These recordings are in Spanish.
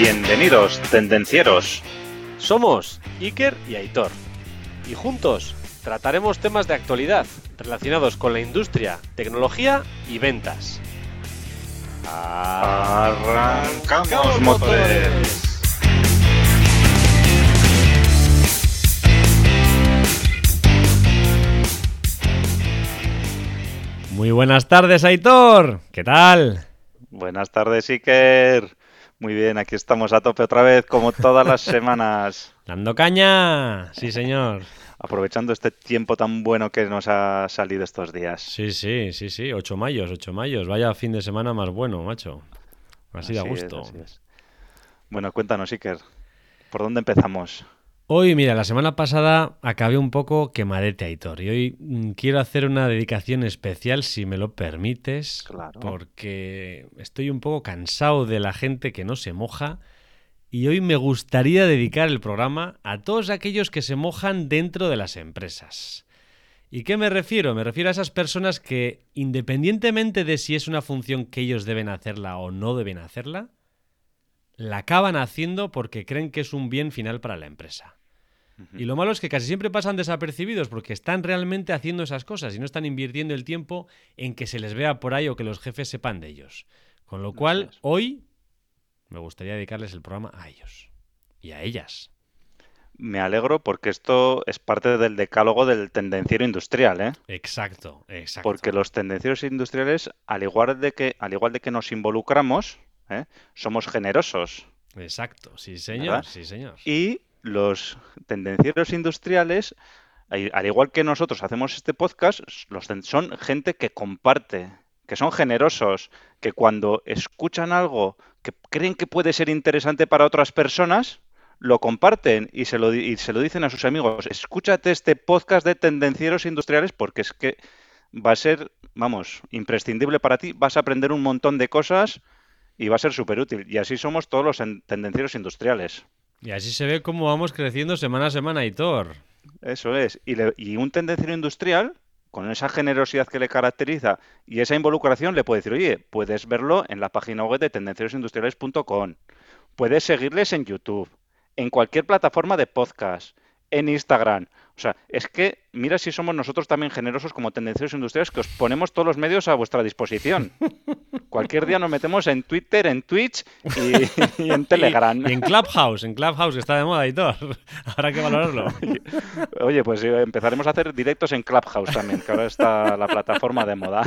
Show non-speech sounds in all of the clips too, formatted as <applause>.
Bienvenidos, tendencieros. Somos Iker y Aitor. Y juntos trataremos temas de actualidad relacionados con la industria, tecnología y ventas. Arrancamos motores. Muy buenas tardes, Aitor. ¿Qué tal? Buenas tardes, Iker. Muy bien, aquí estamos a tope otra vez, como todas las <laughs> semanas. Dando caña. Sí, señor. Aprovechando este tiempo tan bueno que nos ha salido estos días. Sí, sí, sí, sí. 8 mayos, 8 mayos. Vaya fin de semana más bueno, macho. Así, de a Así es, gusto. así es. Bueno, cuéntanos, Iker. ¿Por dónde empezamos? Hoy, mira, la semana pasada acabé un poco quemadete, Aitor. Y hoy mm, quiero hacer una dedicación especial, si me lo permites. Claro. Porque estoy un poco cansado de la gente que no se moja. Y hoy me gustaría dedicar el programa a todos aquellos que se mojan dentro de las empresas. ¿Y qué me refiero? Me refiero a esas personas que, independientemente de si es una función que ellos deben hacerla o no deben hacerla, la acaban haciendo porque creen que es un bien final para la empresa. Y lo malo es que casi siempre pasan desapercibidos porque están realmente haciendo esas cosas y no están invirtiendo el tiempo en que se les vea por ahí o que los jefes sepan de ellos. Con lo cual, hoy me gustaría dedicarles el programa a ellos y a ellas. Me alegro porque esto es parte del decálogo del tendenciero industrial, ¿eh? Exacto, exacto. Porque los tendencieros industriales, al igual de que, al igual de que nos involucramos, ¿eh? somos generosos. Exacto, sí señor, ¿Verdad? sí señor. Y los tendencieros industriales, al al igual que nosotros hacemos este podcast, son gente que comparte, que son generosos, que cuando escuchan algo que creen que puede ser interesante para otras personas, lo comparten y se lo, y se lo dicen a sus amigos. Escúchate este podcast de tendencieros industriales porque es que va a ser, vamos, imprescindible para ti. Vas a aprender un montón de cosas y va a ser súper útil. Y así somos todos los en- tendencieros industriales. Y así se ve cómo vamos creciendo semana a semana, Aitor. Eso es. Y, un tendenciero industrial, con esa generosidad que le caracteriza y esa involucración, le puede decir, oye, puedes verlo en la página web de tendencierosindustriales.com. Puedes seguirles en YouTube, en cualquier plataforma de podcast, en Instagram. O sea, es que mira si somos nosotros también generosos como tendencieros industriales que os ponemos todos los medios a vuestra disposición. <laughs> Cualquier día nos metemos en Twitter, en Twitch y, y en <laughs> Telegram. Y, y en Clubhouse, en Clubhouse, que está de moda, Aitor. <laughs> Habrá que valorarlo. Oye, pues eh, empezaremos a hacer directos en Clubhouse también, que ahora está la plataforma de moda.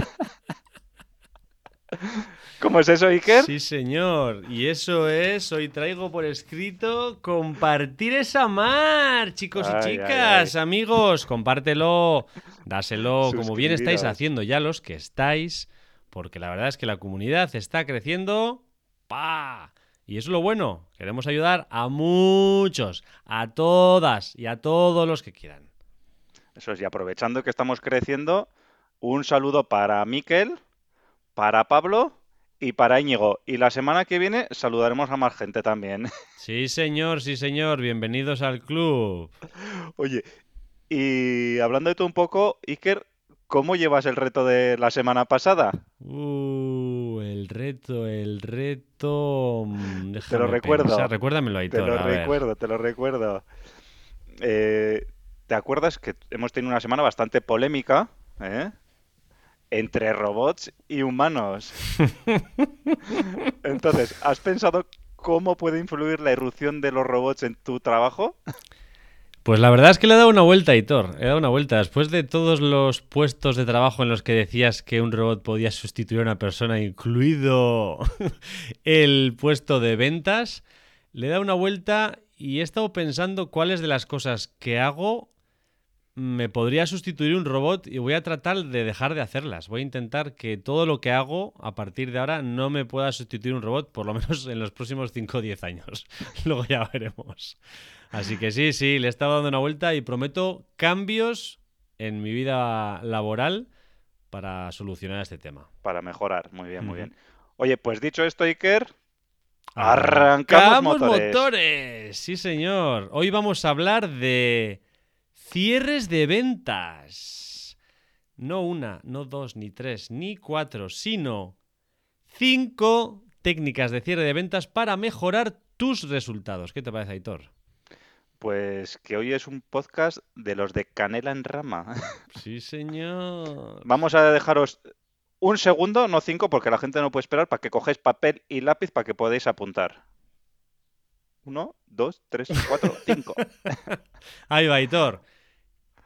¿Cómo es eso, Iker? Sí, señor. Y eso es, hoy traigo por escrito compartir esa mar, chicos Ay, y chicas, ay. amigos, compártelo, dáselo, como bien estáis haciendo ya los que estáis, porque la verdad es que la comunidad está creciendo, ¡pa! Y eso es lo bueno, queremos ayudar a muchos, a todas y a todos los que quieran. Eso es, y aprovechando que estamos creciendo, un saludo para Miquel, para Pablo y para Íñigo. Y la semana que viene saludaremos a más gente también. Sí, señor, sí, señor, bienvenidos al club. Oye, y hablando de tú un poco, Iker, ¿cómo llevas el reto de la semana pasada? Uh, el reto, el reto. mm, déjame recuerdo. pensar. Recuérdamelo, Te Aitor. lo a ver. recuerdo, te lo recuerdo. Eh, ¿te acuerdas que hemos tenido una semana bastante polémica? ¿eh? Entre robots y humanos. Entonces, ¿has pensado cómo puede influir la irrupción de los robots en tu trabajo? Pues la verdad es que le he dado una vuelta, Aitor. He dado una vuelta. Después de todos los puestos de trabajo en los que decías que un robot podía sustituir a una persona, incluido <laughs> el puesto de ventas, le he dado una vuelta y he estado pensando cuáles de las cosas que hago me podría sustituir un robot y voy a tratar de dejar de hacerlas. Voy a intentar que todo lo que hago a partir de ahora no me pueda sustituir un robot, por lo <laughs> menos en los próximos 5 o 10 años. <laughs> Luego ya veremos. Así que sí, sí, le he estado dando una vuelta y prometo cambios en mi vida laboral para solucionar este tema. Para mejorar. Muy bien, muy bien. Oye, pues dicho esto, Iker, Arrancamos motores. motores! Sí, señor. Hoy vamos a hablar de cierres de ventas. No una, no dos, ni tres, ni cuatro, sino cinco técnicas de cierre de ventas para mejorar tus resultados. ¿Qué te parece, Aitor? Pues que hoy es un podcast de los de Canela en Rama. <laughs> Sí, señor. Vamos a dejaros un segundo, no cinco, porque la gente no puede esperar, para que cogáis papel y lápiz para que podáis apuntar. Uno, dos, tres, cuatro, cinco. <laughs> Ahí va, Aitor.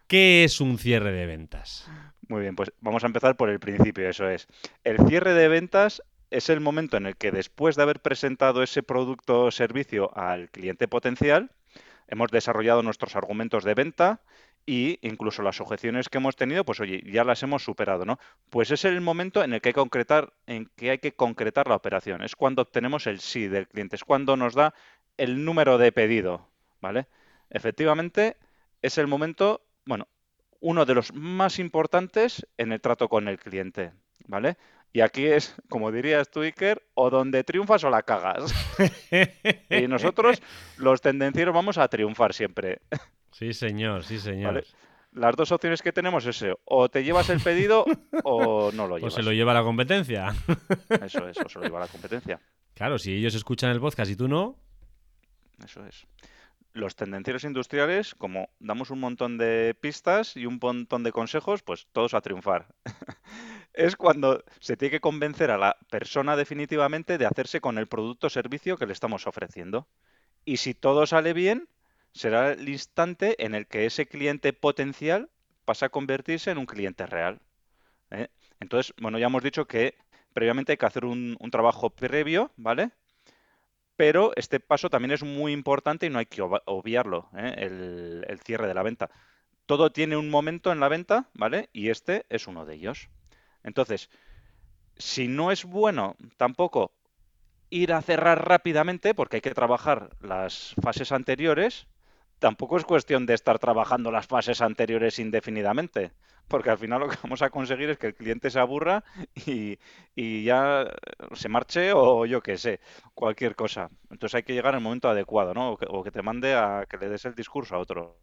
¿Qué es un cierre de ventas? Muy bien, pues vamos a empezar por el principio, eso es. El cierre de ventas es el momento en el que después de haber presentado ese producto o servicio al cliente potencial, hemos desarrollado nuestros argumentos de venta y incluso las objeciones que hemos tenido, pues oye, ya las hemos superado, ¿no? Pues es el momento en el que hay que concretar, en que hay que concretar la operación. Es cuando obtenemos el sí del cliente, es cuando nos da el número de pedido, ¿vale? Efectivamente, es el momento, bueno, uno de los más importantes en el trato con el cliente, ¿vale? Y aquí es, como dirías tú, Iker, o donde triunfas o la cagas. y <laughs> nosotros, los tendencieros, vamos a triunfar siempre. Sí, señor, sí, señor. ¿vale? Las dos opciones que tenemos es eso, o te llevas el pedido o no lo <laughs> O llevas. se lo lleva la competencia. Eso es, o se lo lleva la competencia. Claro, si ellos escuchan el podcast y tú no, Eso es. Los tendencieros industriales, como damos un montón de pistas y un montón de consejos, pues todos a triunfar. <laughs> es cuando se tiene que convencer a la persona definitivamente de hacerse con el producto o servicio que le estamos ofreciendo. Y si todo sale bien, será el instante en el que ese cliente potencial pasa a convertirse en un cliente real. ¿eh? Entonces, bueno, ya hemos dicho que previamente hay que hacer un, un trabajo previo, ¿vale? Pero este paso también es muy importante y no hay que ob- obviarlo, ¿eh? el, el cierre de la venta. Todo tiene un momento en la venta, ¿vale? Y este es uno de ellos. Entonces, si no es bueno tampoco ir a cerrar rápidamente, porque hay que trabajar las fases anteriores, tampoco es cuestión de estar trabajando las fases anteriores indefinidamente, porque al final lo que vamos a conseguir es que el cliente se aburra y, ya se marche o yo qué sé, cualquier cosa. Entonces hay que llegar al momento adecuado, ¿no? O que, o que te mande a que le des el discurso a otro.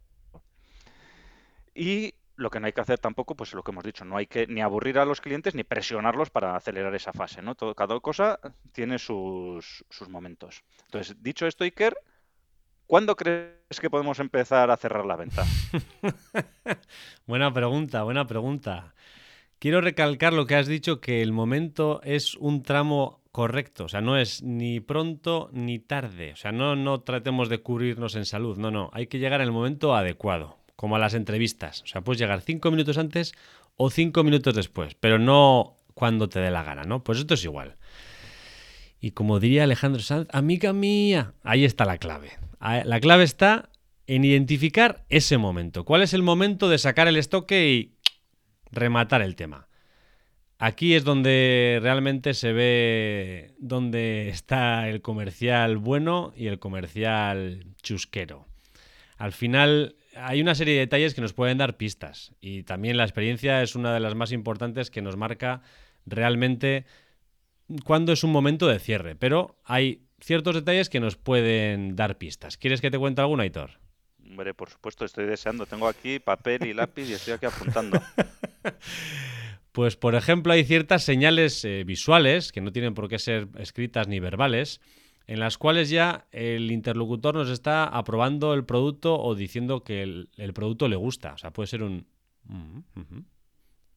Y lo que no hay que hacer tampoco, pues lo que hemos dicho, no hay que ni aburrir a los clientes ni presionarlos para acelerar esa fase, ¿no? Todo, cada cosa tiene sus, sus momentos. Entonces, dicho esto, Iker, ¿cuándo crees que podemos empezar a cerrar la venta? <laughs> Buena pregunta, buena pregunta. Quiero recalcar lo que has dicho, que el momento es un tramo correcto, o sea, no es ni pronto ni tarde, o sea, no, no tratemos de cubrirnos en salud, no, no, hay que llegar en el momento adecuado, como a las entrevistas, o sea, puedes llegar cinco minutos antes o cinco minutos después, pero no cuando te dé la gana, ¿no? Pues esto es igual. Y como diría Alejandro Sanz, amiga mía, ahí está la clave. La clave está en identificar ese momento. ¿Cuál es el momento de sacar el estoque y rematar el tema? Aquí es donde realmente se ve dónde está el comercial bueno y el comercial chusquero. Al final hay una serie de detalles que nos pueden dar pistas y también la experiencia es una de las más importantes que nos marca realmente cuándo es un momento de cierre, pero hay ciertos detalles que nos pueden dar pistas. ¿Quieres que te cuente alguna, Aitor? Hombre, por supuesto, estoy deseando. Tengo aquí papel y lápiz y estoy aquí apuntando. <laughs> Pues, por ejemplo, hay ciertas señales eh, visuales, que no tienen por qué ser escritas ni verbales, en las cuales ya el interlocutor nos está aprobando el producto o diciendo que el, el producto le gusta. O sea, puede ser un... "Mm, ujú".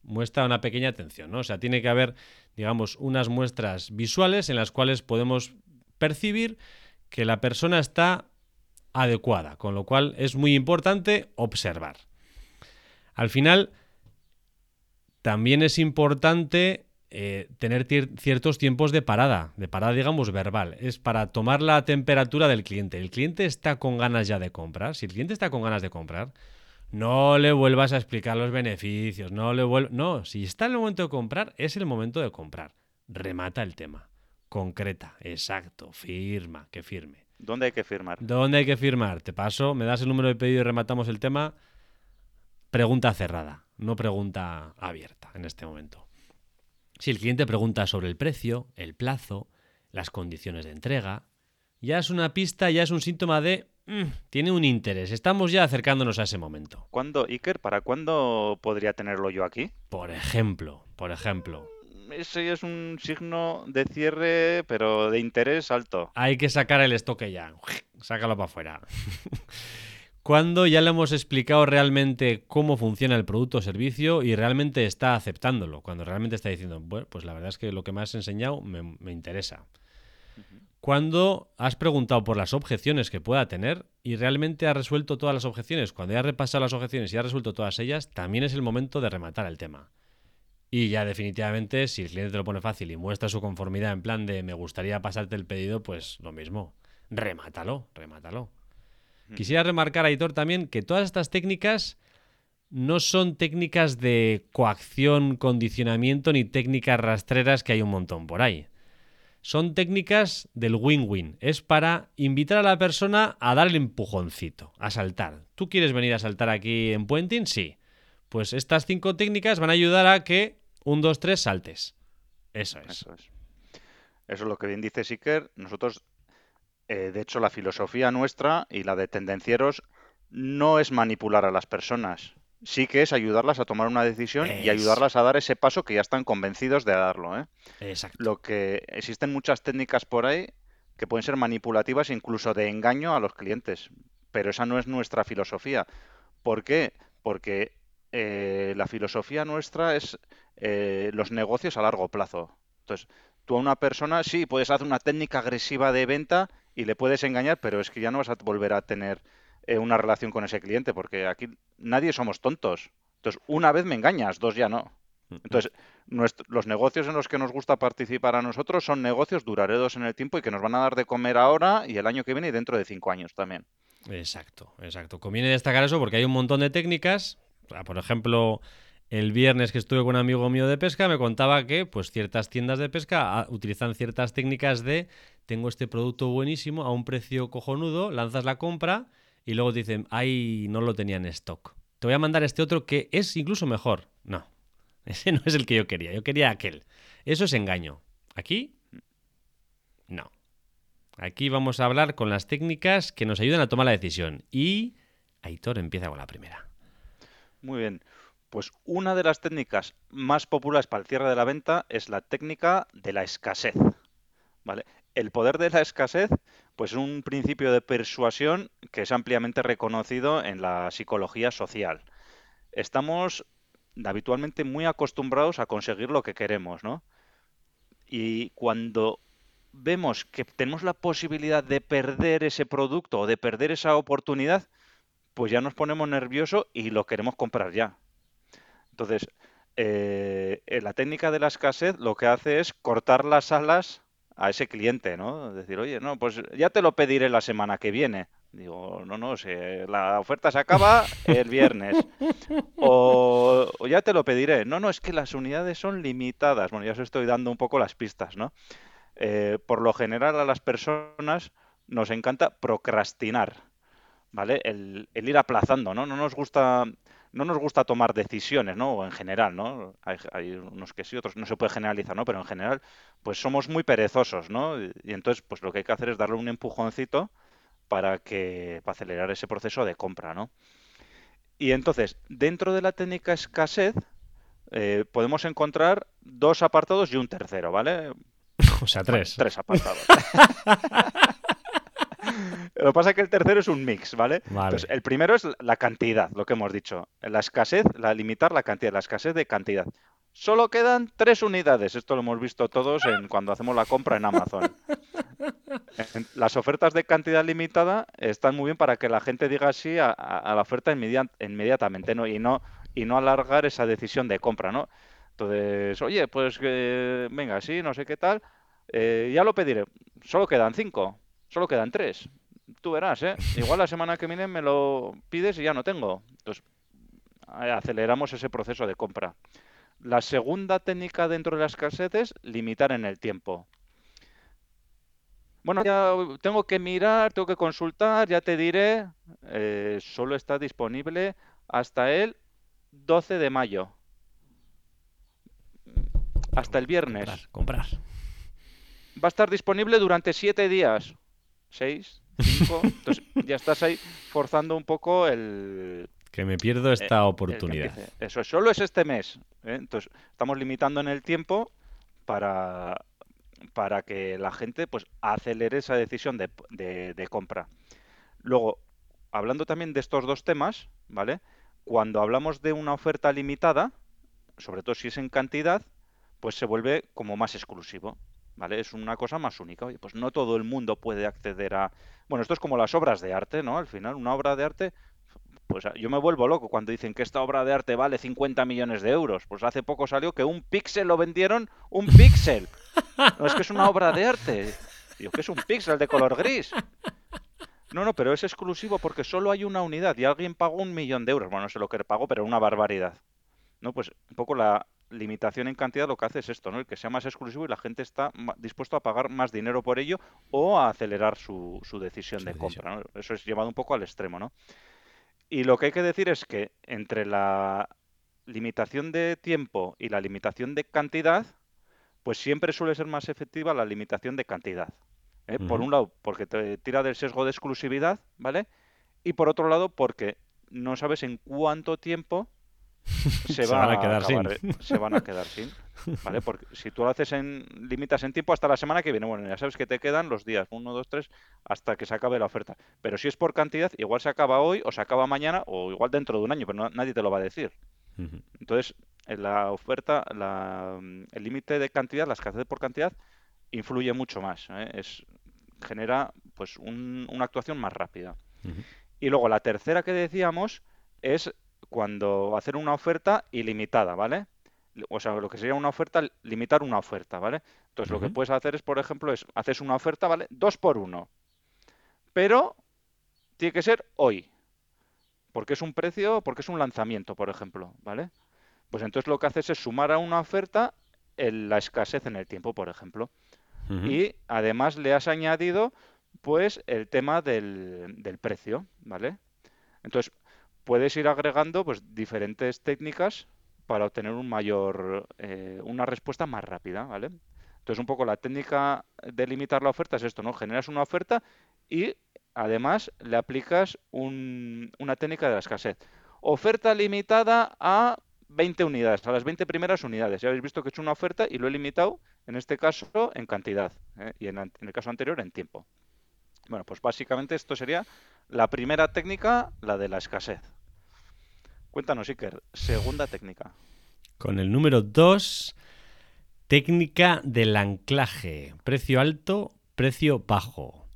Muestra una pequeña atención, ¿no? O sea, tiene que haber, digamos, unas muestras visuales en las cuales podemos percibir que la persona está adecuada, con lo cual es muy importante observar. Al final, también es importante eh, tener ciertos tiempos de parada, de parada, digamos, verbal. Es para tomar la temperatura del cliente. El cliente está con ganas ya de comprar. Si el cliente está con ganas de comprar, no le vuelvas a explicar los beneficios. No le vuel- No, si está en el momento de comprar, es el momento de comprar. Remata el tema. Concreta, exacto, firma, que firme. ¿Dónde hay que firmar? ¿Dónde hay que firmar? Te paso, me das el número de pedido y rematamos el tema. Pregunta cerrada, no pregunta abierta en este momento. Si el cliente pregunta sobre el precio, el plazo, las condiciones de entrega, ya es una pista, ya es un síntoma de "Mm, tiene un interés. Estamos ya acercándonos a ese momento. ¿Cuándo, Iker, para cuándo podría tenerlo yo aquí? Por ejemplo, por ejemplo. Ese es un signo de cierre, pero de interés alto. Hay que sacar el estoque ya. Sácalo para afuera. <laughs> Cuando ya le hemos explicado realmente cómo funciona el producto o servicio y realmente está aceptándolo. Cuando realmente está diciendo, bueno, pues la verdad es que lo que me has enseñado me, me interesa. Cuando has preguntado por las objeciones que pueda tener y realmente has resuelto todas las objeciones, cuando ya has repasado las objeciones y has resuelto todas ellas, también es el momento de rematar el tema. Y ya definitivamente, si el cliente te lo pone fácil y muestra su conformidad en plan de me gustaría pasarte el pedido, pues lo mismo. Remátalo, remátalo. Quisiera remarcar, Aitor, también que todas estas técnicas no son técnicas de coacción, condicionamiento ni técnicas rastreras que hay un montón por ahí. Son técnicas del win-win. Es para invitar a la persona a dar el empujoncito, a saltar. ¿Tú quieres venir a saltar aquí en Puenting? Sí. Pues estas cinco técnicas van a ayudar a que un, dos, tres saltes. Eso es. Eso es. Eso es lo que bien dice Siker. Nosotros, eh, de hecho, la filosofía nuestra y la de tendencieros no es manipular a las personas. Sí que es ayudarlas a tomar una decisión y ayudarlas a dar ese paso que ya están convencidos de darlo. ¿eh? Exacto. Lo que existen muchas técnicas por ahí que pueden ser manipulativas, incluso de engaño a los clientes. Pero esa no es nuestra filosofía. ¿Por qué? Porque eh, la filosofía nuestra es eh, los negocios a largo plazo. Entonces, tú a una persona, sí, puedes hacer una técnica agresiva de venta y le puedes engañar, pero es que ya no vas a volver a tener eh, una relación con ese cliente, porque aquí nadie somos tontos. Entonces, una vez me engañas, dos ya no. Entonces, nuestro- los negocios en los que nos gusta participar a nosotros son negocios duraderos en el tiempo y que nos van a dar de comer ahora y el año que viene y dentro de cinco años también. Exacto, exacto. Conviene destacar eso porque hay un montón de técnicas. Por ejemplo, el viernes que estuve con un amigo mío de pesca me contaba que pues ciertas tiendas de pesca ah, utilizan ciertas técnicas de tengo este producto buenísimo a un precio cojonudo, lanzas la compra y luego dicen, ay, no lo tenía en stock. Te voy a mandar este otro que es incluso mejor. No, <laughs> ese no es el que yo quería, yo quería aquel. Eso es engaño. Aquí, no. Aquí vamos a hablar con las técnicas que nos ayudan a tomar la decisión. Y Aitor empieza con la primera. Muy bien. Pues una de las técnicas más populares para el cierre de la venta es la técnica de la escasez. ¿Vale? El poder de la escasez, pues es un principio de persuasión que es ampliamente reconocido en la psicología social. Estamos habitualmente muy acostumbrados a conseguir lo que queremos, ¿no? Y cuando vemos que tenemos la posibilidad de perder ese producto o de perder esa oportunidad, pues ya nos ponemos nerviosos y lo queremos comprar ya. Entonces, eh, eh, la técnica de la escasez lo que hace es cortar las alas a ese cliente, ¿no? Decir, oye, no, pues ya te lo pediré la semana que viene. Digo, no, no, si la oferta se acaba el viernes. O, ya te lo pediré. No, no, es que las unidades son limitadas. Bueno, ya os estoy dando un poco las pistas, ¿no? Eh, por lo general a las personas nos encanta procrastinar, ¿vale? El, el ir aplazando, ¿no? No nos gusta, no nos gusta tomar decisiones, ¿no? O en general, ¿no? Hay, hay unos que sí, otros no se puede generalizar, ¿no? Pero en general, pues somos muy perezosos, ¿no? Y, y entonces, pues lo que hay que hacer es darle un empujoncito para que, para acelerar ese proceso de compra, ¿no? Y entonces, dentro de la técnica escasez, eh, podemos encontrar dos apartados y un tercero, ¿vale? <laughs> O sea, Bueno, tres. tres apartados. <laughs> <laughs> Lo que pasa es que el tercero es un mix, ¿vale? Vale. Entonces, el primero es la cantidad, lo que hemos dicho. La escasez, la limitar la cantidad, la escasez de cantidad. Solo quedan tres unidades. Esto lo hemos visto todos en cuando hacemos la compra en Amazon. Las ofertas de cantidad limitada están muy bien para que la gente diga sí a, la oferta inmedia- inmediatamente, ¿no? Y no, y no alargar esa decisión de compra, ¿no? Entonces, oye, pues venga, sí, no sé qué tal. eh, ya lo pediré. Solo quedan cinco, solo quedan tres. Tú verás, ¿eh? Igual la semana que viene me lo pides y ya no tengo. Entonces, eh, aceleramos ese proceso de compra. La segunda técnica dentro de la escasez es limitar en el tiempo. Bueno, ya tengo que mirar, tengo que consultar, ya te diré. eh, solo está disponible hasta el 12 de mayo. Hasta el viernes. Comprar, comprar. Va a estar disponible durante siete días. Seis, cinco. Entonces ya estás ahí forzando un poco el, Que me pierdo esta que oportunidad. Eso, solo es este mes. ¿eh? Entonces estamos limitando en el tiempo para, para que la gente pues acelere esa decisión de, de compra. Luego, hablando también de estos dos temas, ¿vale? Cuando hablamos de una oferta limitada, sobre todo si es en cantidad, pues se vuelve como más exclusivo. ¿Vale? Es una cosa más única. Oye, pues no todo el mundo puede acceder a. Bueno, esto es como las obras de arte, ¿no? Al final, una obra de arte. Pues yo me vuelvo loco cuando dicen que esta obra de arte vale 50 millones de euros. Pues hace poco salió que un píxel lo vendieron un píxel. No es que es una obra de arte. Digo, que es un píxel de color gris. No, no, pero es exclusivo porque solo hay una unidad y alguien pagó un millón de euros. Bueno, no sé lo que pagó, pero una barbaridad. ¿No? Pues un poco la, limitación en cantidad lo que hace es esto, ¿no? El que sea más exclusivo y la gente está dispuesto a pagar más dinero por ello o a acelerar su, su decisión de compra, ¿no? Eso es llevado un poco al extremo, ¿no? Y lo que hay que decir es que entre la limitación de tiempo y la limitación de cantidad, pues siempre suele ser más efectiva la limitación de cantidad. ¿eh? Por un lado, porque te tira del sesgo de exclusividad, ¿vale? Y por otro lado, porque no sabes en cuánto tiempo <laughs> se, van, a quedar sin. ¿eh? Se van a quedar sin. ¿Vale? Porque si tú lo haces en limitas en tiempo hasta la semana que viene, bueno, ya sabes que te quedan los días, uno, dos, tres, hasta que se acabe la oferta. Pero si es por cantidad, igual se acaba hoy o se acaba mañana o igual dentro de un año, pero nadie te lo va a decir. Entonces, en la oferta, el límite de cantidad, la escasez por cantidad, influye mucho más. ¿eh? Es, genera pues una actuación más rápida. Y luego la tercera que decíamos es cuando hacer una oferta ilimitada, ¿vale? O sea, lo que sería una oferta, limitar una oferta, ¿vale? Entonces, lo que puedes hacer es, por ejemplo, es haces una oferta, ¿vale? Dos por uno. Pero tiene que ser hoy. Porque es un precio, porque es un lanzamiento, por ejemplo, ¿vale? Pues entonces lo que haces es sumar a una oferta la escasez en el tiempo, por ejemplo. Y además le has añadido, pues, el tema del, del precio, ¿vale? Entonces, puedes ir agregando pues diferentes técnicas para obtener un mayor, eh, una respuesta más rápida, ¿vale? Entonces un poco la técnica de limitar la oferta es esto, ¿no? Generas una oferta y además le aplicas una técnica de la escasez. Oferta limitada a 20 unidades, a las 20 primeras unidades. Ya habéis visto que he hecho una oferta y lo he limitado, en este caso, en cantidad ¿eh? y en, en, el caso anterior en tiempo. Bueno, pues básicamente esto sería la primera técnica, la de la escasez. Cuéntanos, Iker, segunda técnica. Con el número 2, técnica del anclaje. Precio alto, precio bajo.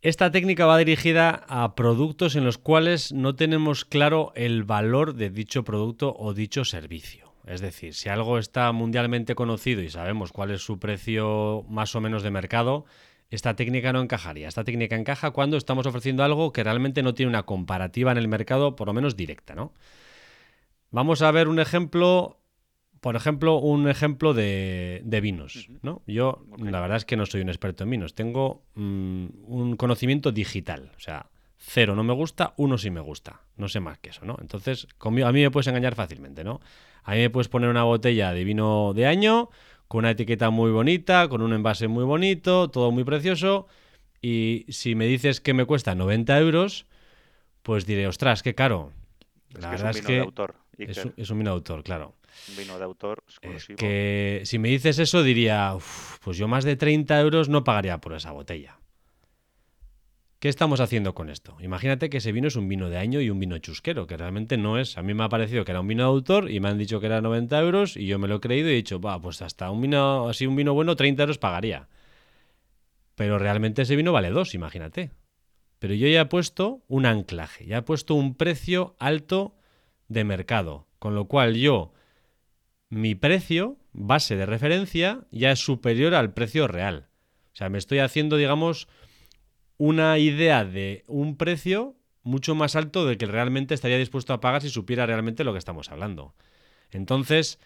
Esta técnica va dirigida a productos en los cuales no tenemos claro el valor de dicho producto o dicho servicio. Es decir, si algo está mundialmente conocido y sabemos cuál es su precio más o menos de mercado, esta técnica no encajaría. Esta técnica encaja cuando estamos ofreciendo algo que realmente no tiene una comparativa en el mercado, por lo menos directa, ¿no? Vamos a ver un ejemplo, por ejemplo, un ejemplo de, vinos, ¿no? Yo, la verdad es que no soy un experto en vinos. Tengo mm, un conocimiento digital, o sea, cero no me gusta, uno sí me gusta. No sé más que eso, ¿no? Entonces, a mí me puedes engañar fácilmente, ¿no? A mí me puedes poner una botella de vino de año con una etiqueta muy bonita, con un envase muy bonito, todo muy precioso. Y si me dices que me cuesta 90 euros, pues diré, ostras, qué caro. La verdad es que de autor, es, un, vino de autor, claro. Un vino de autor exclusivo. que si me dices eso diría, pues yo más de 30 euros no pagaría por esa botella. ¿Qué estamos haciendo con esto? Imagínate que ese vino es un vino de año y un vino chusquero, que realmente no es. A mí me ha parecido que era un vino de autor y me han dicho que era 90 euros y yo me lo he creído y he dicho, va, pues hasta un vino así, un vino bueno, 30 euros pagaría. Pero realmente ese vino vale 2, imagínate. Pero yo ya he puesto un anclaje, ya he puesto un precio alto de mercado, con lo cual yo, mi precio, base de referencia, ya es superior al precio real. O sea, me estoy haciendo, digamos, una idea de un precio mucho más alto del que realmente estaría dispuesto a pagar si supiera realmente lo que estamos hablando. Entonces,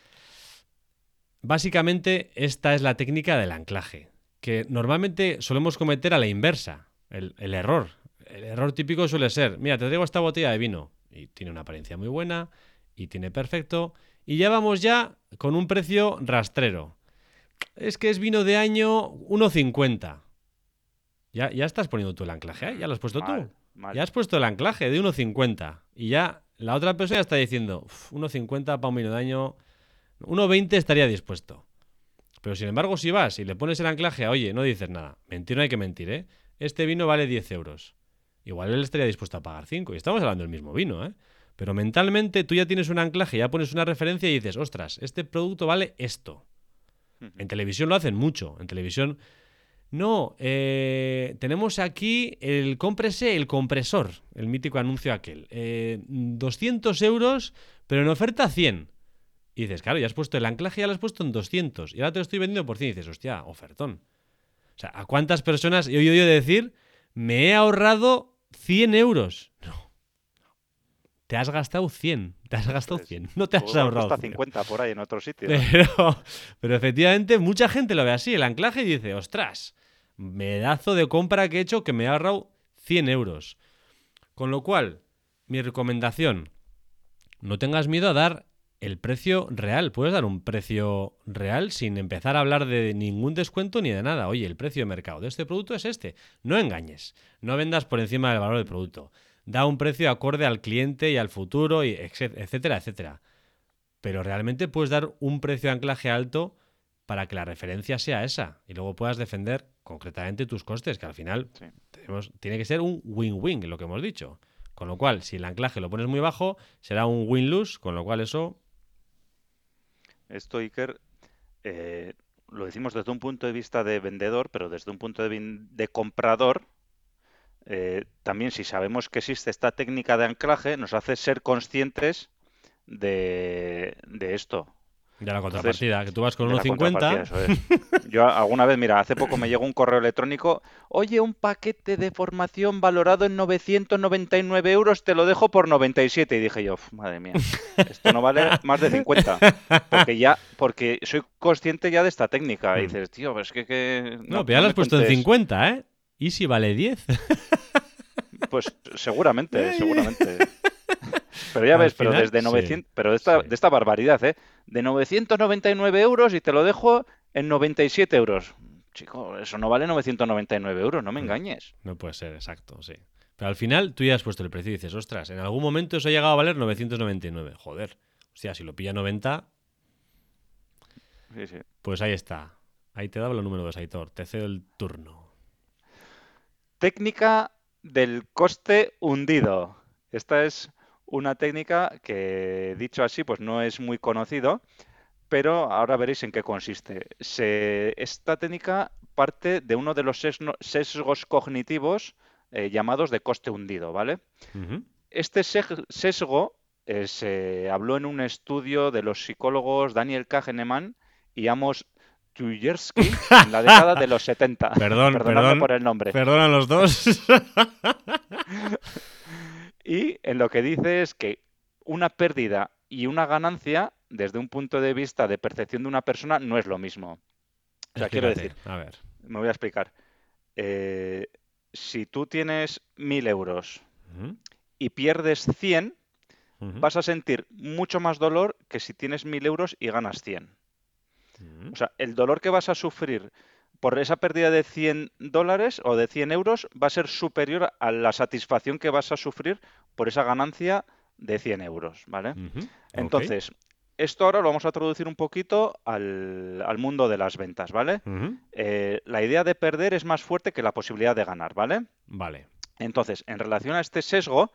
básicamente esta es la técnica del anclaje, que normalmente solemos cometer a la inversa, el, error. El error típico suele ser, mira, te traigo esta botella de vino y tiene una apariencia muy buena y tiene perfecto y ya vamos ya con un precio rastrero. Es que es vino de año 1,50. Ya, estás poniendo tú el anclaje, ¿eh? Ya lo has puesto tú. Ya has puesto el anclaje de 1,50. Y ya la otra persona está diciendo, 1,50 para un vino de año. 1,20 estaría dispuesto. Pero sin embargo, si vas y le pones el anclaje a, oye, no dices nada, mentir no hay que mentir, ¿eh? Este vino vale 10 euros. Igual él estaría dispuesto a pagar 5. Y estamos hablando del mismo vino, ¿eh? Pero mentalmente tú ya tienes un anclaje, ya pones una referencia y dices, ostras, este producto vale esto. En televisión lo hacen mucho. En televisión, no, eh, tenemos aquí el cómprese, el compresor, el mítico anuncio aquel. 200 eh, euros, pero en oferta 100. Y dices, claro, ya has puesto el anclaje, ya lo has puesto en 200. Y ahora te lo estoy vendiendo por 100. Y dices, hostia, ofertón. O sea, ¿a cuántas personas he oído yo decir, me he ahorrado 100 euros? <laughs> No. Te has gastado 100. Te has gastado 100. No te has ahorrado. Hasta 50 por ahí en otro sitio. <laughs> Pero, pero efectivamente, mucha gente lo ve así. El anclaje y dice, ostras, medazo de compra que he hecho que me ha ahorrado 100 euros. Con lo cual, mi recomendación, no tengas miedo a dar el precio real. Puedes dar un precio real sin empezar a hablar de ningún descuento ni de nada. Oye, el precio de mercado de este producto es este. No engañes. No vendas por encima del valor del producto. Da un precio acorde al cliente y al futuro, y etcétera, etcétera. Pero realmente puedes dar un precio de anclaje alto para que la referencia sea esa y luego puedas defender concretamente tus costes, que al final tiene que ser un win-win, lo que hemos dicho. Con lo cual, si el anclaje lo pones muy bajo, será un win-lose, con lo cual eso esto, Iker, eh, lo decimos desde un punto de vista de vendedor, pero desde un punto de, comprador, eh, también si sabemos que existe esta técnica de anclaje, nos hace ser conscientes de esto. De la contrapartida, que tú vas con 1,50. Yo alguna vez, mira, hace poco me llegó un correo electrónico, oye, un paquete de formación valorado en 999 euros, te lo dejo por 97. Y dije yo, madre mía, esto no vale más de 50. Porque ya, porque soy consciente ya de esta técnica. Y mm. dices, tío, es que... no, pero ya lo has puesto en 50, ¿eh? ¿Y si vale 10? Pues seguramente, <laughs> seguramente. Pero ya ves, pero desde 900, pero de esta, de esta barbaridad, ¿eh? De 999 euros y te lo dejo en 97 euros. Chico, eso no vale 999 euros, no me engañes. No puede ser, exacto, sí. Pero al final tú ya has puesto el precio y dices, ostras, en algún momento eso ha llegado a valer 999. Joder, hostia, si lo pilla 90. Sí, sí. Pues ahí está. Ahí te daba el número de Saitor. Te cedo el turno. Técnica del coste hundido. Esta es una técnica que, dicho así, pues no es muy conocido, pero ahora veréis en qué consiste. esta técnica parte de uno de los sesgos cognitivos eh, llamados de coste hundido, ¿vale? Este sesgo eh, se habló en un estudio de los psicólogos Daniel Kahneman y Amos Tversky en la década de los 70. <laughs> Perdón, perdón por el nombre. Perdón los dos. <laughs> Y en lo que dice es que una pérdida y una ganancia, desde un punto de vista de percepción de una persona, no es lo mismo. O sea, quiero decir, a ver. me voy a explicar. Eh, si tú tienes mil euros y pierdes 100, vas a sentir mucho más dolor que si tienes mil euros y ganas 100. O sea, el dolor que vas a sufrir por esa pérdida de 100 dólares o de 100 euros va a ser superior a la satisfacción que vas a sufrir por esa ganancia de 100 euros, ¿vale? Entonces, esto ahora lo vamos a traducir un poquito al, mundo de las ventas, ¿vale? Eh, la idea de perder es más fuerte que la posibilidad de ganar, ¿vale? Vale. Entonces, en relación a este sesgo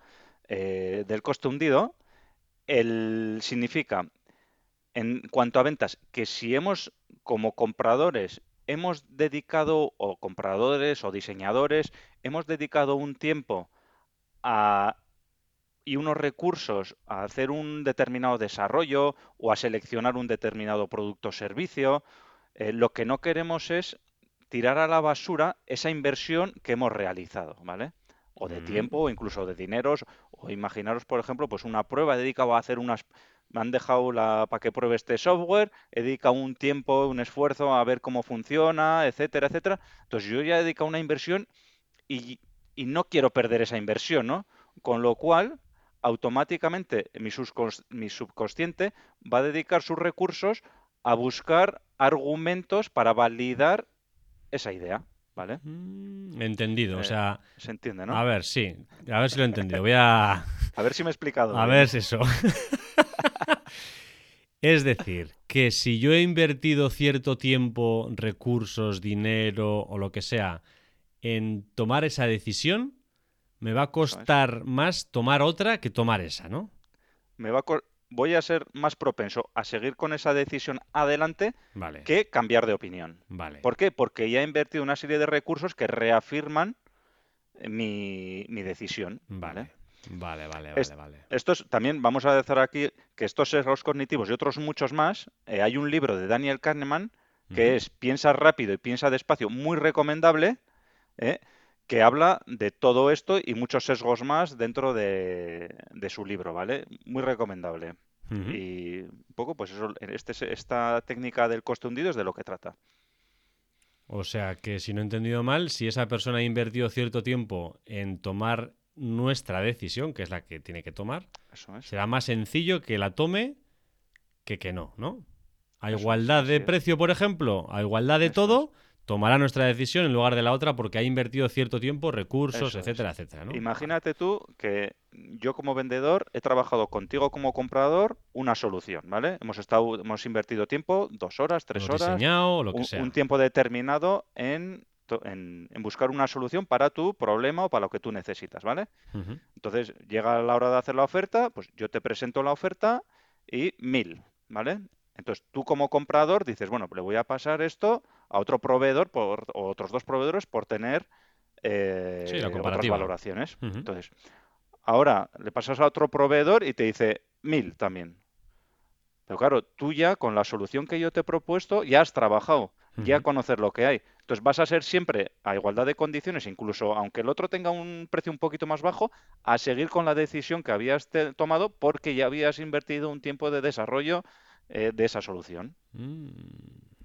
eh, del coste hundido, el, significa, en cuanto a ventas, que si hemos como compradores hemos dedicado, o compradores o diseñadores, hemos dedicado un tiempo y unos recursos a hacer un determinado desarrollo o a seleccionar un determinado producto o servicio, eh, lo que no queremos es tirar a la basura esa inversión que hemos realizado, ¿vale? O de mm. tiempo, o incluso de dineros, o imaginaros, por ejemplo, pues una prueba dedicada a hacer unas me han dejado la, para que pruebe este software, he dedicado un tiempo, un esfuerzo a ver cómo funciona, etcétera, etcétera. Entonces yo ya he dedicado una inversión y, no quiero perder esa inversión, ¿no? Con lo cual, automáticamente mi, mi subconsciente va a dedicar sus recursos a buscar argumentos para validar esa idea. ¿Vale? Mm, entendido, o eh, sea... Se entiende, ¿no? A ver, sí, a ver si lo he entendido. Voy a... <laughs> A ver si me he explicado. A ver si eso. <laughs> es decir, que si yo he invertido cierto tiempo, recursos, dinero o lo que sea en tomar esa decisión, me va a costar más tomar otra que tomar esa, ¿no? Me va a voy a ser más propenso a seguir con esa decisión adelante Vale. que cambiar de opinión. Vale. ¿Por qué? Porque ya he invertido una serie de recursos que reafirman mi, mi decisión. Vale. Vale, vale, vale, Es- vale. Estos también vamos a decir aquí que estos sesgos cognitivos y otros muchos más, eh, hay un libro de Daniel Kahneman que es Piensa rápido y piensa despacio, muy recomendable, eh, que habla de todo esto y muchos sesgos más dentro de, de su libro, ¿vale? Muy recomendable. Y un poco, pues eso, este, es- esta técnica del coste hundido es de lo que trata. O sea que si no he entendido mal, si esa persona ha invertido cierto tiempo en tomar nuestra decisión, que es la que tiene que tomar, Eso es. será más sencillo que la tome que que no, ¿no? A Eso es, igualdad de es. precio, por ejemplo, a igualdad de Eso todo, tomará nuestra decisión en lugar de la otra porque ha invertido cierto tiempo, recursos, Eso es. etcétera, etcétera, ¿no? Imagínate tú que yo como vendedor he trabajado contigo como comprador una solución, ¿vale? Hemos estado, hemos invertido tiempo, dos horas, tres hemos horas, diseñado o lo que un, sea. un tiempo determinado en, en, en buscar una solución para tu problema o para lo que tú necesitas, ¿vale? Entonces llega la hora de hacer la oferta, pues yo te presento la oferta y mil, ¿vale? Entonces tú como comprador dices, bueno, le voy a pasar esto a otro proveedor por, o otros dos proveedores por tener eh, Sí, la otras valoraciones. Entonces, ahora le pasas a otro proveedor y te dice mil también. Pero claro, tú ya con la solución que yo te he propuesto ya has trabajado, ya Ujú. conocer lo que hay. Entonces vas a ser siempre a igualdad de condiciones, incluso aunque el otro tenga un precio un poquito más bajo, a seguir con la decisión que habías tomado porque ya habías invertido un tiempo de desarrollo eh, de esa solución. Mm.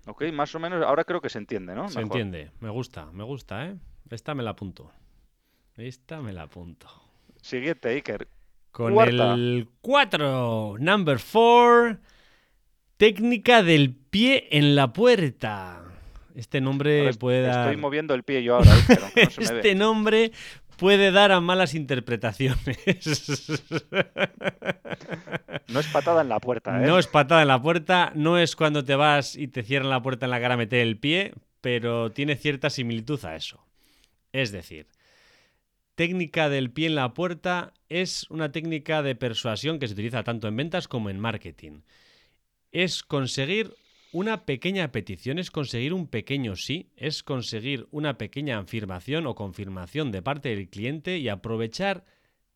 ¿Ok? Más o menos, ahora creo que se entiende, ¿no? Se Mejor. entiende, me gusta, me gusta, ¿eh? Esta me la apunto. Esta me la apunto. Siguiente, Iker. Con Cuarta. el 4, number 4, técnica del pie en la puerta. Este nombre puede dar... Estoy moviendo el pie yo ahora, Iker, aunque no se me <laughs> ve. Este nombre puede dar a malas interpretaciones. No es patada en la puerta, ¿eh? No es patada en la puerta, no es cuando te vas y te cierran la puerta en la cara a meter el pie, pero tiene cierta similitud a eso. Es decir, técnica del pie en la puerta es una técnica de persuasión que se utiliza tanto en ventas como en marketing. Es conseguir una pequeña petición, es conseguir un pequeño sí, es conseguir una pequeña afirmación o confirmación de parte del cliente y aprovechar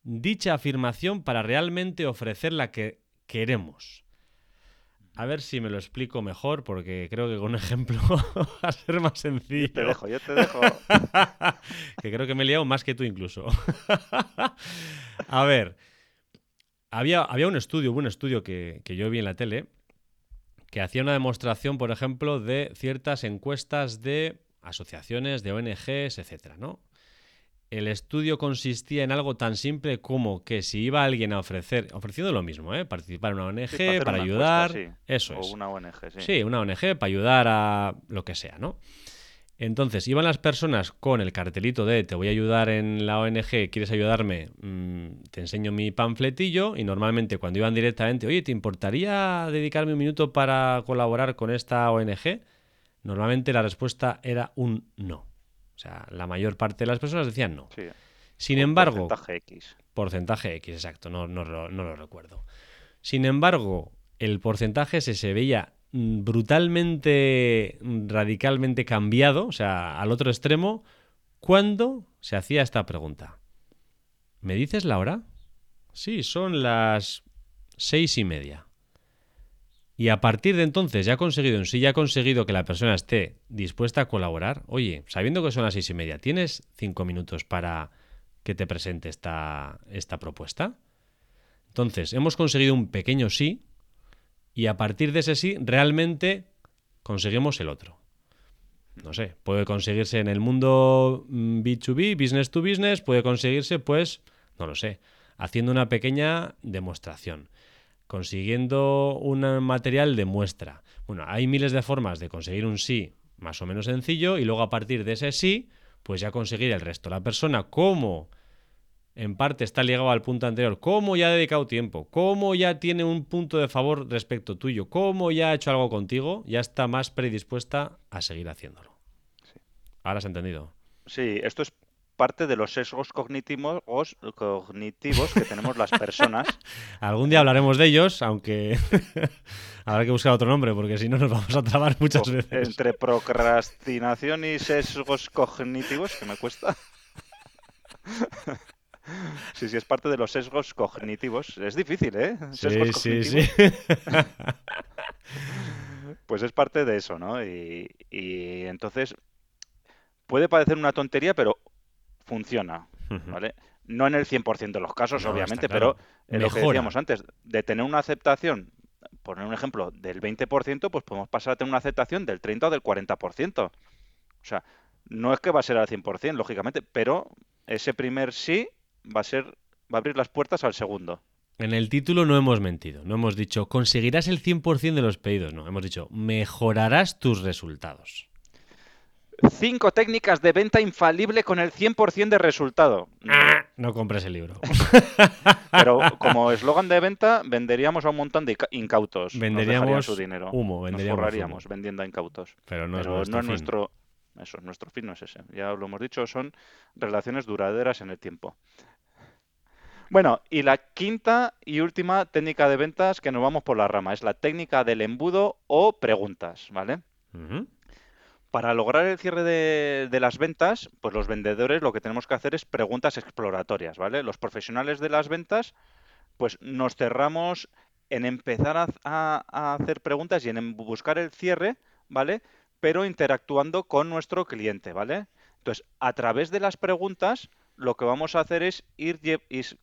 dicha afirmación para realmente ofrecer la que queremos. A ver si me lo explico mejor, porque creo que con un ejemplo <laughs> va a ser más sencillo. Yo te dejo, yo te dejo. <laughs> que creo que me he liado más que tú incluso. <laughs> a ver, había, había un estudio, hubo un estudio que, que yo vi en la tele, que hacía una demostración, por ejemplo, de ciertas encuestas de asociaciones, de ONGs, etcétera, ¿no? El estudio consistía en algo tan simple como que si iba alguien a ofrecer, ofreciendo lo mismo, ¿eh? participar en una ONG, Sí, para hacer para una ayudar, encuesta, sí. eso O es. una ONG, sí. Sí, una ONG para ayudar a lo que sea, ¿no? Entonces, iban las personas con el cartelito de te voy a ayudar en la ONG, ¿quieres ayudarme? Mm, te enseño mi panfletillo y normalmente cuando iban directamente, oye, ¿te importaría dedicarme un minuto para colaborar con esta ONG? Normalmente la respuesta era un no. O sea, la mayor parte de las personas decían no. Sí, Sin un embargo, porcentaje X. Porcentaje X, exacto, no, no, lo- no lo recuerdo. Sin embargo, el porcentaje ese se veía brutalmente, mm, radicalmente cambiado, o sea, al otro extremo, cuando se hacía esta pregunta. ¿Me dices la hora? Sí, son las seis y media. Y a partir de entonces ya ha conseguido en sí, ya ha conseguido que la persona esté dispuesta a colaborar. Oye, sabiendo que son las seis y media, ¿tienes cinco minutos para que te presente esta, esta propuesta? Entonces, hemos conseguido un pequeño sí y a partir de ese sí realmente conseguimos el otro. No sé, puede conseguirse en el mundo mm, B2B, business to business, puede conseguirse pues, no lo sé, haciendo una pequeña demostración, consiguiendo un material de muestra. Bueno, hay miles de formas de conseguir un sí más o menos sencillo y luego a partir de ese sí, pues ya conseguir el resto. La persona como en parte está ligado al punto anterior. ¿Cómo ya ha dedicado tiempo? ¿Cómo ya tiene un punto de favor respecto tuyo? ¿Cómo ya ha hecho algo contigo? Ya está más predispuesta a seguir haciéndolo. Ahora has entendido. Sí, esto es parte de los sesgos cognitivos, cognitivos que tenemos las personas. <laughs> Algún día hablaremos de ellos, aunque <laughs> habrá que buscar otro nombre, porque si no nos vamos a trabar muchas veces. Entre procrastinación y sesgos cognitivos, que me cuesta. <laughs> Sí, sí, es parte de los sesgos cognitivos. Es difícil, ¿eh? sí, sí, sí. <laughs> Pues es parte de eso, ¿no? Y, y entonces puede parecer una tontería, pero funciona, ¿vale? No en el 100% de los casos, obviamente, pero lo que decíamos antes, de tener una aceptación, poner un ejemplo, del 20%, pues podemos pasar a tener una aceptación del 30 o del 40%. O sea, no es que va a ser al 100%, lógicamente, pero ese primer sí va a ser va a abrir las puertas al segundo. En el título no hemos mentido, no hemos dicho conseguirás el 100% de los pedidos, no, hemos dicho mejorarás tus resultados. Cinco técnicas de venta infalible con el 100% de resultado. No compres el libro. <laughs> Pero como eslogan de venta, venderíamos a un montón de incautos. Venderíamos su dinero. humo, venderíamos Nos vendiendo a incautos. Pero no es nuestro fin. nuestro. Eso, nuestro fin no es ese. Ya lo hemos dicho, son relaciones duraderas en el tiempo. Bueno, y la quinta y última técnica de ventas que nos vamos por la rama es la técnica del embudo o preguntas, ¿vale? Para lograr el cierre de, las ventas, pues los vendedores lo que tenemos que hacer es preguntas exploratorias, ¿vale? Los profesionales de las ventas, pues nos cerramos en empezar a, hacer preguntas y en buscar el cierre, ¿vale? Pero interactuando con nuestro cliente, ¿vale? Entonces, a través de las preguntas, lo que vamos a hacer es ir,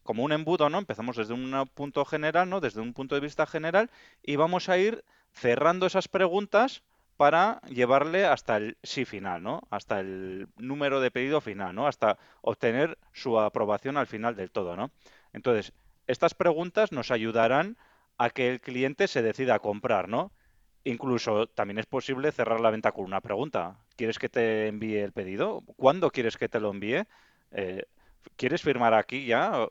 como un embudo, ¿no? Empezamos desde un punto general, ¿no? Desde un punto de vista general y vamos a ir cerrando esas preguntas para llevarle hasta el sí final, ¿no? Hasta el número de pedido final, ¿no? Hasta obtener su aprobación al final del todo, ¿no? Entonces, estas preguntas nos ayudarán a que el cliente se decida a comprar, ¿no? Incluso también es posible cerrar la venta con una pregunta. ¿Quieres que te envíe el pedido? ¿Cuándo quieres que te lo envíe? Eh, ¿Quieres firmar aquí ya?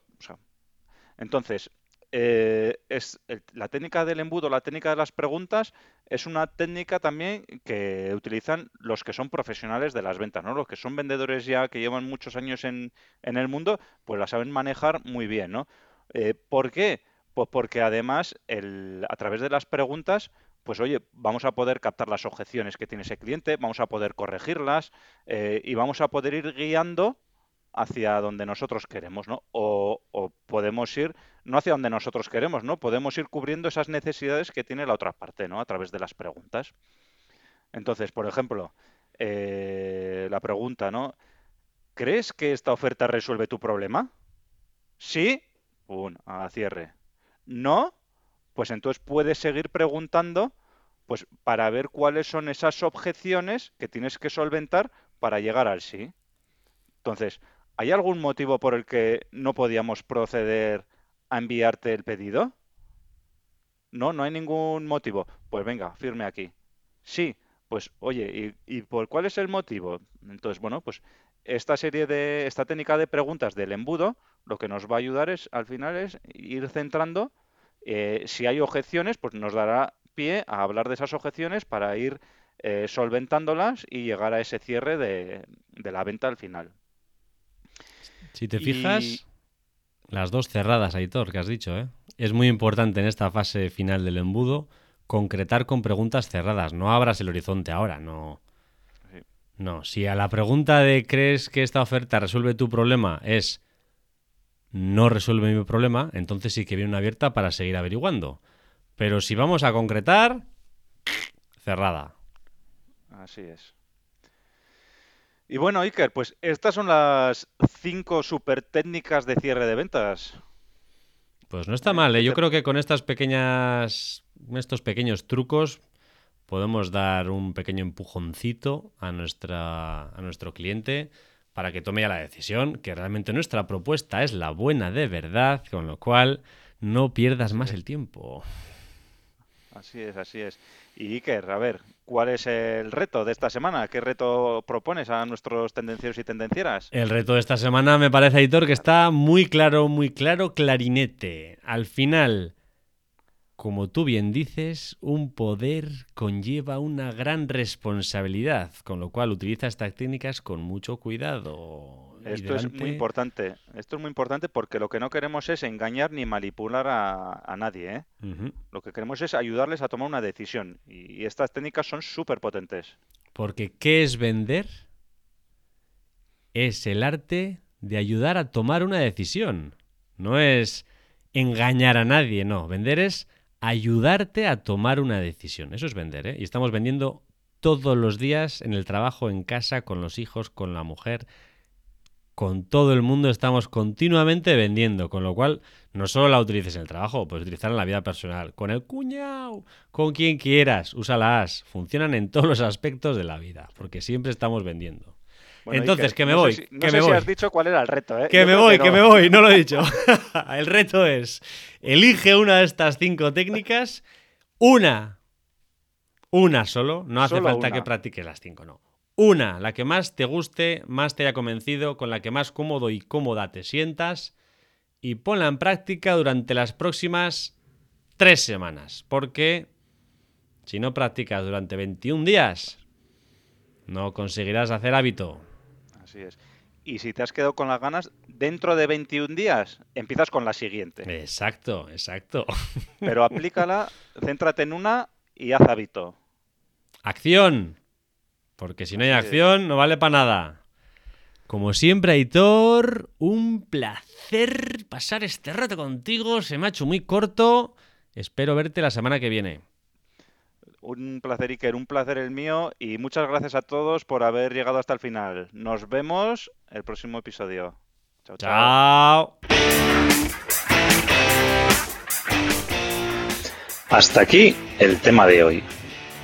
entonces, eh, es la técnica del embudo, la técnica de las preguntas, es una técnica también que utilizan los que son profesionales de las ventas, ¿no? Los que son vendedores ya que llevan muchos años en, el mundo, pues la saben manejar muy bien, ¿no? Eh, ¿Por qué? Pues porque además a través de las preguntas, pues oye, vamos a poder captar las objeciones que tiene ese cliente, vamos a poder corregirlas y vamos a poder ir guiando hacia donde nosotros queremos, ¿no? O, podemos ir no hacia donde nosotros queremos, ¿no? Podemos ir cubriendo esas necesidades que tiene la otra parte, ¿no? A través de las preguntas. Entonces, por ejemplo, eh, la pregunta, ¿no? ¿Crees que esta oferta resuelve tu problema? Sí, pum, a cierre. ¿No? Pues entonces puedes seguir preguntando, pues para ver cuáles son esas objeciones que tienes que solventar para llegar al sí. Entonces, ¿Hay algún motivo por el que no podíamos proceder a enviarte el pedido? No, no hay ningún motivo. Pues venga, firme aquí. Sí, pues oye, ¿y, por cuál es el motivo? Entonces, bueno, pues esta serie de, esta técnica de preguntas del embudo, lo que nos va a ayudar es, al final, es ir centrando. Eh, si hay objeciones, pues nos dará pie a hablar de esas objeciones para ir eh, solventándolas y llegar a ese cierre de la venta al final. Si te fijas, las dos cerradas, Aitor, que has dicho, ¿eh? es muy importante en esta fase final del embudo concretar con preguntas cerradas. No abras el horizonte ahora, no. No, si a la pregunta de ¿crees que esta oferta resuelve tu problema? es no resuelve mi problema, entonces sí que viene una abierta para seguir averiguando. Pero si vamos a concretar, cerrada. Así es. Y bueno, Iker, pues estas son las cinco super técnicas de cierre de ventas. Pues no está mal, ¿eh? yo creo que con estas pequeñas, estos pequeños trucos podemos dar un pequeño empujoncito a, nuestra, a nuestro cliente para que tome ya la decisión, que realmente nuestra propuesta es la buena de verdad, con lo cual no pierdas más el tiempo. Así es, así es. Y Iker, a ver, ¿cuál es el reto de esta semana? ¿Qué reto propones a nuestros tendencieros y tendencieras? El reto de esta semana me parece, Aitor, que está muy claro, muy claro, clarinete. Al final, como tú bien dices, un poder conlleva una gran responsabilidad, con lo cual utiliza estas técnicas con mucho cuidado. Esto es muy importante. Esto es muy importante porque lo que no queremos es engañar ni manipular a, a nadie, ¿eh? Lo que queremos es ayudarles a tomar una decisión. Y, y estas técnicas son súper potentes. Porque ¿qué es vender? Es el arte de ayudar a tomar una decisión. No es engañar a nadie, no. Vender es ayudarte a tomar una decisión. Eso es vender, ¿eh? Y estamos vendiendo todos los días en el trabajo, en casa, con los hijos, con la mujer. Con todo el mundo estamos continuamente vendiendo, con lo cual no solo la utilices en el trabajo, puedes utilizarla en la vida personal, con el cuñado, con quien quieras, úsalas, funcionan en todos los aspectos de la vida, porque siempre estamos vendiendo. Bueno, Entonces, Iker, que me no sé voy, si- no que sé me si voy. has dicho cuál era el reto, ¿eh? Que Yo me voy, que no. me voy, no lo he dicho. <laughs> el reto es, elige una de estas cinco técnicas, una, una solo, no hace Solo falta una. que practiques las cinco, no. Una, la que más te guste, más te haya convencido, con la que más cómodo y cómoda te sientas, y ponla en práctica durante las próximas tres semanas, porque si no practicas durante 21 días, no conseguirás hacer hábito. Así es. Y si te has quedado con las ganas, dentro de 21 días empiezas con la siguiente. Exacto, exacto. Pero aplícala, céntrate en una y haz hábito. Acción. Porque si no hay acción, no vale para nada. Como siempre, Aitor, un placer pasar este rato contigo. Se me ha hecho muy corto. Espero verte la semana que viene. Un placer, Iker, un placer el mío y muchas gracias a todos por haber llegado hasta el final. Nos vemos el próximo episodio. Chao. Chao. Hasta aquí el tema de hoy.